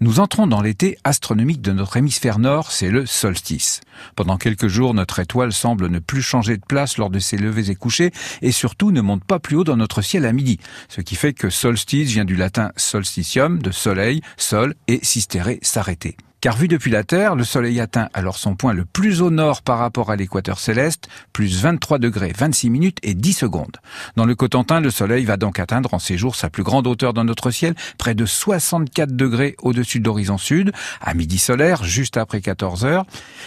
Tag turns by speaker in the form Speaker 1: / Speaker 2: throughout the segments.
Speaker 1: Nous entrons dans l'été astronomique de notre hémisphère nord, c'est le solstice. Pendant quelques jours, notre étoile semble ne plus changer de place lors de ses levées et couchers, et surtout ne monte pas plus haut dans notre ciel à midi, ce qui fait que solstice vient du latin solstitium, de soleil, sol, et sistere, s'arrêter. Car vu depuis la Terre, le Soleil atteint alors son point le plus au nord par rapport à l'équateur céleste, plus 23 degrés 26 minutes et 10 secondes. Dans le Cotentin, le Soleil va donc atteindre en ces jours sa plus grande hauteur dans notre ciel, près de 64 degrés au-dessus de l'horizon sud, à midi solaire, juste après 14 heures,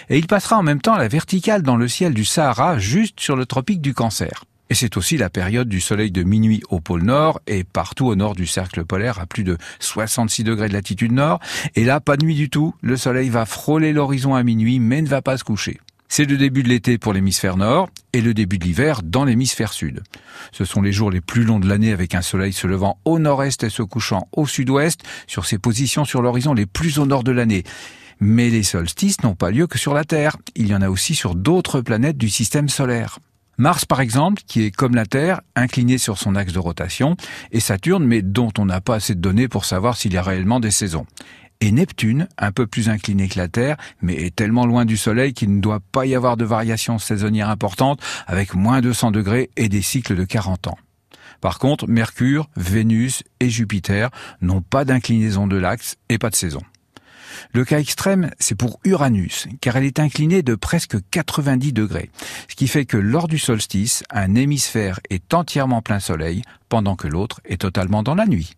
Speaker 1: et il passera en même temps à la verticale dans le ciel du Sahara, juste sur le tropique du Cancer. Et c'est aussi la période du soleil de minuit au pôle nord et partout au nord du cercle polaire à plus de 66 degrés de latitude nord. Et là, pas de nuit du tout. Le soleil va frôler l'horizon à minuit mais ne va pas se coucher. C'est le début de l'été pour l'hémisphère nord et le début de l'hiver dans l'hémisphère sud. Ce sont les jours les plus longs de l'année avec un soleil se levant au nord-est et se couchant au sud-ouest sur ses positions sur l'horizon les plus au nord de l'année. Mais les solstices n'ont pas lieu que sur la Terre. Il y en a aussi sur d'autres planètes du système solaire. Mars, par exemple, qui est comme la Terre, incliné sur son axe de rotation, et Saturne, mais dont on n'a pas assez de données pour savoir s'il y a réellement des saisons. Et Neptune, un peu plus incliné que la Terre, mais est tellement loin du Soleil qu'il ne doit pas y avoir de variations saisonnières importantes, avec moins de 100 degrés et des cycles de 40 ans. Par contre, Mercure, Vénus et Jupiter n'ont pas d'inclinaison de l'axe et pas de saison. Le cas extrême, c'est pour Uranus, car elle est inclinée de presque 90 degrés, ce qui fait que lors du solstice, un hémisphère est entièrement plein soleil, pendant que l'autre est totalement dans la nuit.